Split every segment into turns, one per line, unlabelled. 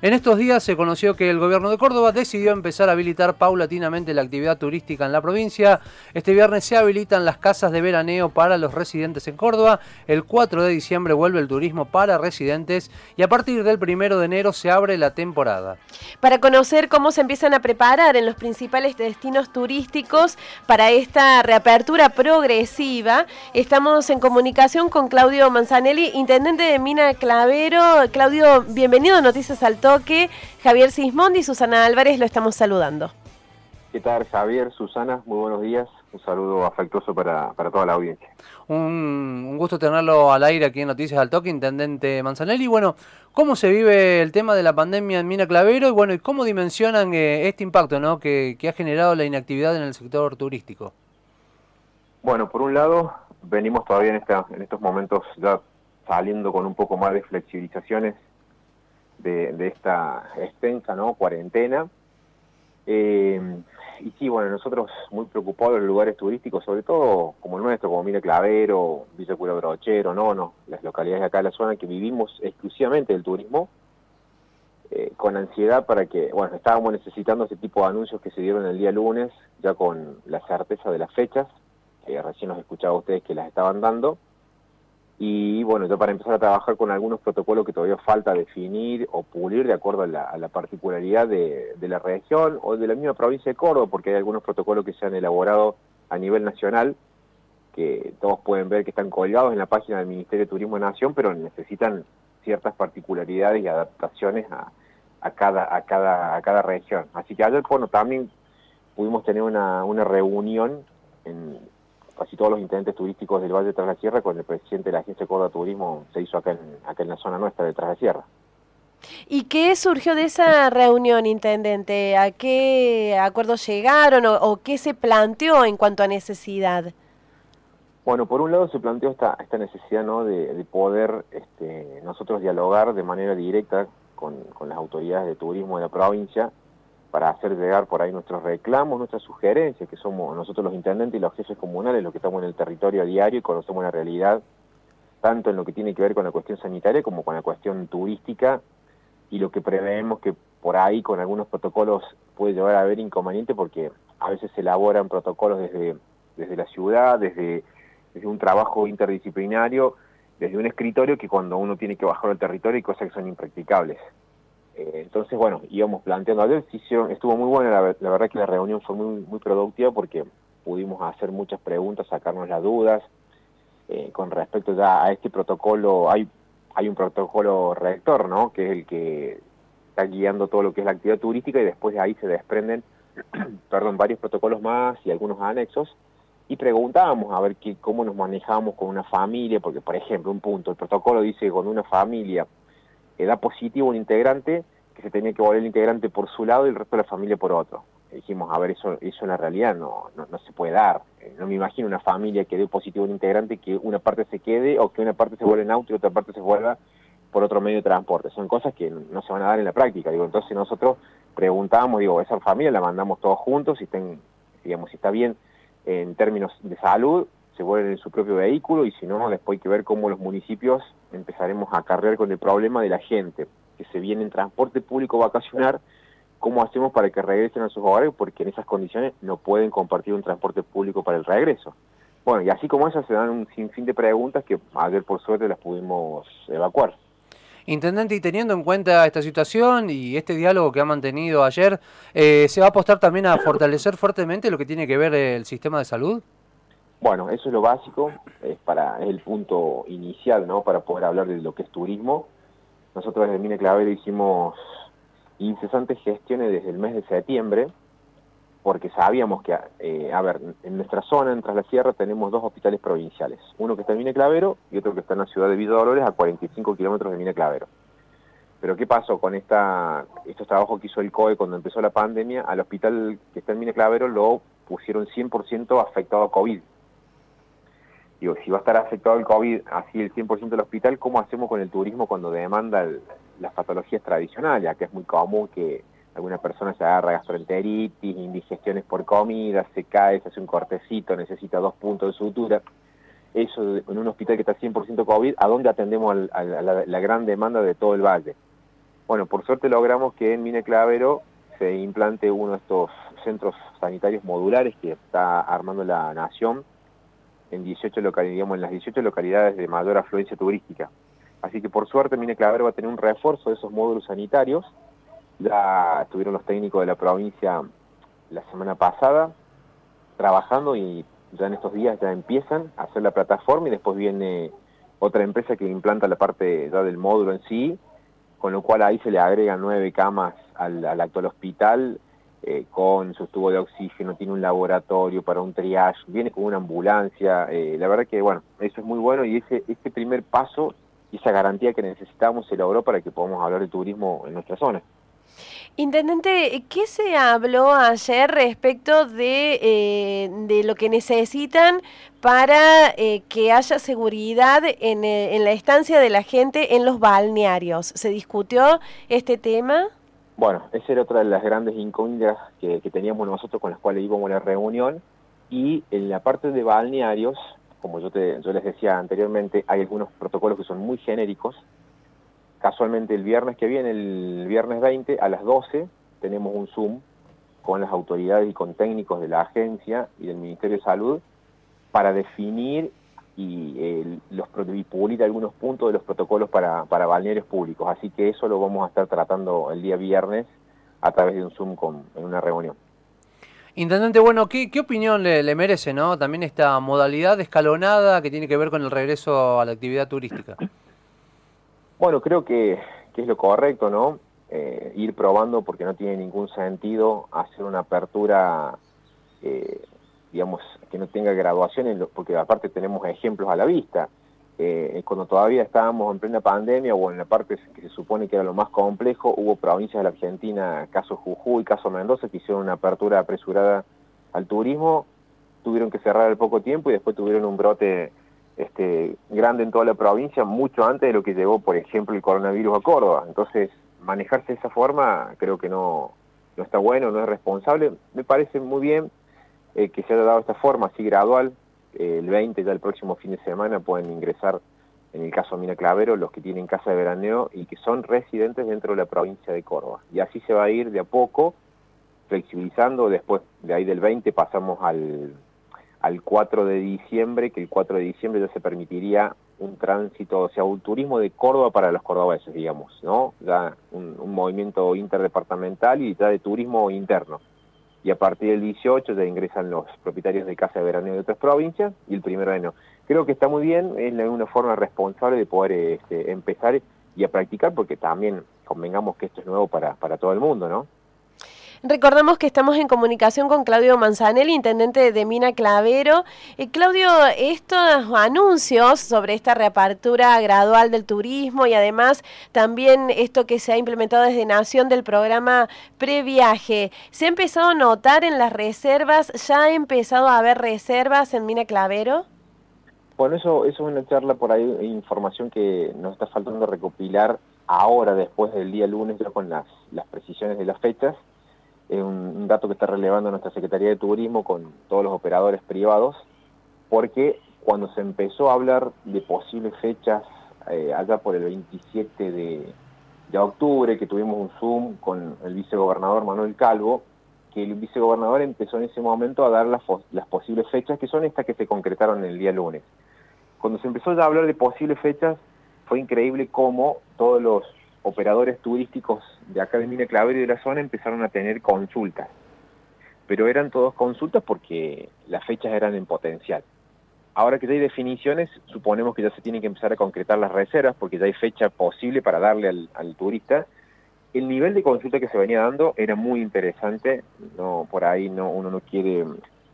En estos días se conoció que el gobierno de Córdoba decidió empezar a habilitar paulatinamente la actividad turística en la provincia. Este viernes se habilitan las casas de veraneo para los residentes en Córdoba. El 4 de diciembre vuelve el turismo para residentes y a partir del 1 de enero se abre la temporada.
Para conocer cómo se empiezan a preparar en los principales destinos turísticos para esta reapertura progresiva, estamos en comunicación con Claudio Manzanelli, intendente de Mina Clavero. Claudio, bienvenido a Noticias Alto que Javier Sismondi y Susana Álvarez lo estamos saludando.
¿Qué tal Javier, Susana? Muy buenos días. Un saludo afectuoso para, toda la audiencia.
Un, gusto tenerlo al aire aquí en Noticias al Toque, Intendente Manzanelli. Bueno, ¿cómo se vive el tema de la pandemia en Mina Clavero? Y bueno, ¿y cómo dimensionan eh, este impacto ¿no? que, que ha generado la inactividad en el sector turístico?
Bueno, por un lado, venimos todavía en, esta, en estos momentos ya saliendo con un poco más de flexibilizaciones de, esta extensa ¿no? cuarentena. Eh, y sí, bueno, nosotros muy preocupados en los lugares turísticos, sobre todo como el nuestro, como Mire Clavero, Villa Cura Brochero, no, no, las localidades de acá de la zona que vivimos exclusivamente del turismo, eh, con ansiedad para que, bueno, estábamos necesitando ese tipo de anuncios que se dieron el día lunes, ya con la certeza de las fechas, que recién nos escuchaba ustedes que las estaban dando, y bueno, yo para empezar a trabajar con algunos protocolos que todavía falta definir o pulir de acuerdo a la, particularidad de, la región o de la misma provincia de Córdoba, porque hay algunos protocolos que se han elaborado a nivel nacional, que todos pueden ver que están colgados en la página del Ministerio de Turismo de Nación, pero necesitan ciertas particularidades y adaptaciones a, a, cada, a, cada, a cada región. Así que ayer, bueno, también pudimos tener una, una reunión en, casi todos los intendentes turísticos del Valle de Tras la Sierra con el presidente de la Agencia Córdoba Turismo se hizo acá en, acá en la zona nuestra de Tras la Sierra.
¿Y qué surgió de esa reunión, intendente? ¿A qué acuerdos llegaron o, qué se planteó en cuanto a necesidad?
Bueno, por un lado se planteó esta, esta necesidad ¿no? de, poder este, nosotros dialogar de manera directa con, con las autoridades de turismo de la provincia para hacer llegar por ahí nuestros reclamos, nuestras sugerencias, que somos nosotros los intendentes y los jefes comunales los que estamos en el territorio a diario y conocemos la realidad, tanto en lo que tiene que ver con la cuestión sanitaria como con la cuestión turística, y lo que preveemos que por ahí con algunos protocolos puede llevar a haber inconveniente porque a veces se elaboran protocolos desde, desde la ciudad, desde, desde un trabajo interdisciplinario, desde un escritorio que cuando uno tiene que bajar al territorio hay cosas que son impracticables. Eh, entonces, bueno, íbamos planteando ayer, estuvo muy buena, la, verdad que la reunión fue muy, muy productiva porque pudimos hacer muchas preguntas, sacarnos las dudas. Eh, con respecto ya a este protocolo, hay, hay un protocolo rector, ¿no? Que es el que está guiando todo lo que es la actividad turística y después de ahí se desprenden, perdón, varios protocolos más y algunos anexos. Y preguntábamos a ver qué, cómo nos manejamos con una familia, porque por ejemplo, un punto, el protocolo dice que cuando una familia da positivo un integrante, que se tenía que volver el integrante por su lado y el resto de la familia por otro. dijimos, a ver, eso, eso en la realidad no, no, se puede dar. Eh, no me imagino una familia que dé positivo un integrante que una parte se quede o que una parte se vuelva en auto y otra parte se vuelva por otro medio de transporte. Son cosas que no se van a dar en la práctica. Digo, entonces nosotros preguntamos, digo, esa familia la mandamos todos juntos, si, estén, digamos, si está bien en términos de salud, se vuelven en su propio vehículo y si no, después hay que ver cómo los municipios empezaremos a cargar con el problema de la gente que se viene en transporte público vacacionar, cómo hacemos para que regresen a sus hogares porque en esas condiciones no pueden compartir un transporte público para el regreso. Bueno, y así como esas se dan un sinfín de preguntas que ayer por suerte las pudimos evacuar.
Intendente, y teniendo en cuenta esta situación y este diálogo que ha mantenido ayer, eh, ¿se va a apostar también a fortalecer fuertemente lo que tiene que ver el sistema de salud?
Bueno, eso es lo básico, es para el punto inicial, ¿no? Para poder hablar de lo que es turismo. Nosotros desde Mine Clavero hicimos incesantes gestiones desde el mes de septiembre, porque sabíamos que, eh, a ver, en nuestra zona, en Tras la Sierra, tenemos dos hospitales provinciales, uno que está en Mine Clavero y otro que está en la ciudad de Villa Dolores, a 45 kilómetros de Mine Clavero. Pero ¿qué pasó con esta, estos trabajos que hizo el COE cuando empezó la pandemia? Al hospital que está en Mine Clavero lo pusieron 100% afectado a COVID digo, si va a estar afectado el COVID, así el 100% del hospital, ¿cómo hacemos con el turismo cuando demanda las patologías tradicionales? Que es muy común que alguna persona se agarra gastroenteritis, indigestiones por comida, se cae, se hace un cortecito, necesita dos puntos de sutura. Eso en un hospital que está 100% COVID, ¿a dónde atendemos a, la, gran demanda de todo el valle? Bueno, por suerte logramos que en Mina Clavero se implante uno de estos centros sanitarios modulares que está armando la Nación en 18 localidades, en las 18 localidades de mayor afluencia turística. Así que por suerte Mina Clavero va a tener un refuerzo de esos módulos sanitarios. Ya estuvieron los técnicos de la provincia la semana pasada trabajando y ya en estos días ya empiezan a hacer la plataforma y después viene otra empresa que implanta la parte ya del módulo en sí, con lo cual ahí se le agregan nueve camas al, actual hospital eh, con su tubo de oxígeno, tiene un laboratorio para un triage, viene con una ambulancia, eh, la verdad que bueno, eso es muy bueno y ese, ese primer paso y esa garantía que necesitamos se logró para que podamos hablar de turismo en nuestra zona.
Intendente, ¿qué se habló ayer respecto de, eh, de lo que necesitan para eh, que haya seguridad en, eh, en, la estancia de la gente en los balnearios? ¿Se discutió este tema?
Bueno, esa era otra de las grandes incógnitas que, teníamos nosotros con las cuales íbamos a la reunión. Y en la parte de balnearios, como yo, te, yo les decía anteriormente, hay algunos protocolos que son muy genéricos. Casualmente el viernes que viene, el viernes 20, a las 12, tenemos un Zoom con las autoridades y con técnicos de la agencia y del Ministerio de Salud para definir y, los, y algunos puntos de los protocolos para, para balnearios públicos. Así que eso lo vamos a estar tratando el día viernes a través de un Zoom con, en una reunión.
Intendente, bueno, ¿qué, qué opinión le, le, merece ¿no? también esta modalidad escalonada que tiene que ver con el regreso a la actividad turística?
Bueno, creo que, es lo correcto, ¿no? Eh, ir probando porque no tiene ningún sentido hacer una apertura, eh, digamos, que no tenga graduación, porque aparte tenemos ejemplos a la vista. Eh, cuando todavía estábamos en plena pandemia o en la parte que se supone que era lo más complejo, hubo provincias de la Argentina, caso Jujuy, caso Mendoza, que hicieron una apertura apresurada al turismo, tuvieron que cerrar al poco tiempo y después tuvieron un brote este, grande en toda la provincia, mucho antes de lo que llegó, por ejemplo, el coronavirus a Córdoba. Entonces, manejarse de esa forma creo que no, no está bueno, no es responsable. Me parece muy bien eh, que se haya dado esta forma, así gradual. Eh, el 20, ya el próximo fin de semana, pueden ingresar, en el caso de Mina Clavero, los que tienen casa de veraneo y que son residentes dentro de la provincia de Córdoba. Y así se va a ir de a poco, flexibilizando. Después de ahí del 20 pasamos al al 4 de diciembre, que el 4 de diciembre ya se permitiría un tránsito, o sea, un turismo de Córdoba para los cordobeses, digamos, ¿no? Ya un, movimiento interdepartamental y ya de turismo interno. Y a partir del 18 ya ingresan los propietarios de casa de verano de otras provincias y el primero de. Creo que está muy bien, es una forma responsable de poder este, empezar y a practicar, porque también convengamos que esto es nuevo para, para todo el mundo, ¿no?
Recordamos que estamos en comunicación con Claudio Manzanelli, intendente de Mina Clavero. Eh, Claudio, estos anuncios sobre esta reapertura gradual del turismo y además también esto que se ha implementado desde Nación del programa Previaje, ¿se ha empezado a notar en las reservas? ¿Ya ha empezado a haber reservas en Mina Clavero?
Bueno, eso, eso es una charla por ahí, información que nos está faltando recopilar ahora, después del día lunes, ya con las, las precisiones de las fechas es un, dato que está relevando nuestra Secretaría de Turismo con todos los operadores privados, porque cuando se empezó a hablar de posibles fechas eh, allá por el 27 de, octubre, que tuvimos un Zoom con el vicegobernador Manuel Calvo, que el vicegobernador empezó en ese momento a dar las, las posibles fechas, que son estas que se concretaron el día lunes. Cuando se empezó a hablar de posibles fechas, fue increíble cómo todos los operadores turísticos de acá de Mina Clavero y de la zona empezaron a tener consultas. Pero eran todos consultas porque las fechas eran en potencial. Ahora que ya hay definiciones, suponemos que ya se tienen que empezar a concretar las reservas porque ya hay fecha posible para darle al, turista. El nivel de consulta que se venía dando era muy interesante, no por ahí no uno no quiere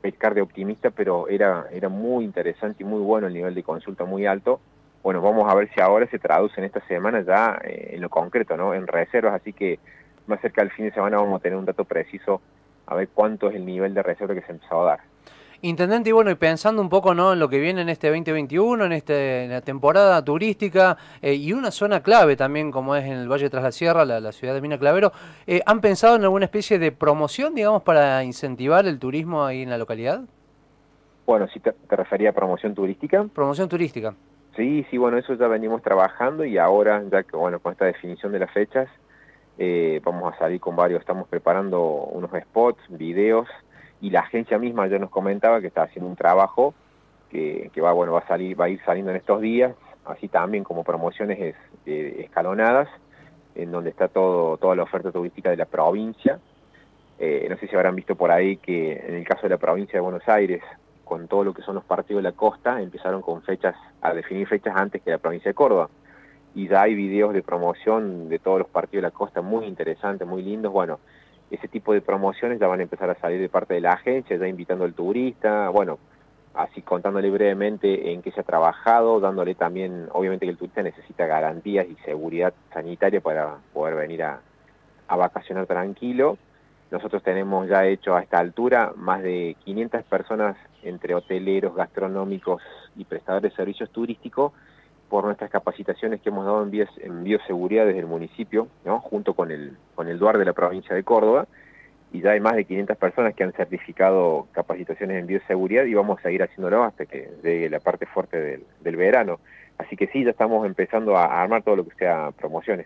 pescar de optimista, pero era, era muy interesante y muy bueno el nivel de consulta muy alto bueno, vamos a ver si ahora se traduce en esta semana ya eh, en lo concreto, ¿no? En reservas, así que más cerca del fin de semana vamos a tener un dato preciso a ver cuánto es el nivel de reserva que se empezó a dar.
Intendente, y bueno, y pensando un poco ¿no? en lo que viene en este 2021, en, este, la temporada turística eh, y una zona clave también como es en el Valle Tras la Sierra, la, ciudad de Mina Clavero, eh, ¿han pensado en alguna especie de promoción, digamos, para incentivar el turismo ahí en la localidad?
Bueno, si te, te refería a promoción turística.
Promoción turística.
Sí, sí, bueno, eso ya venimos trabajando y ahora, ya que, bueno, con esta definición de las fechas, Eh, vamos a salir con varios, estamos preparando unos spots, videos, y la agencia misma ya nos comentaba que está haciendo un trabajo que, va, bueno, va a salir, va a ir saliendo en estos días, así también como promociones eh, escalonadas, en donde está todo, toda la oferta turística de la provincia. Eh, no sé si habrán visto por ahí que en el caso de la provincia de Buenos Aires, con todo lo que son los partidos de la costa, empezaron con fechas, a definir fechas antes que la provincia de Córdoba. Y ya hay videos de promoción de todos los partidos de la costa muy interesantes, muy lindos. Bueno, ese tipo de promociones ya van a empezar a salir de parte de la agencia, ya invitando al turista, bueno, así contándole brevemente en qué se ha trabajado, dándole también, obviamente que el turista necesita garantías y seguridad sanitaria para poder venir a, vacacionar tranquilo. Nosotros tenemos ya hecho a esta altura más de 500 personas entre hoteleros, gastronómicos y prestadores de servicios turísticos por nuestras capacitaciones que hemos dado en, bioseguridad desde el municipio, ¿no? junto con el, con el DUAR de la provincia de Córdoba, y ya hay más de 500 personas que han certificado capacitaciones en bioseguridad y vamos a seguir haciéndolo hasta que llegue la parte fuerte del, del verano. Así que sí, ya estamos empezando a armar todo lo que sea promociones.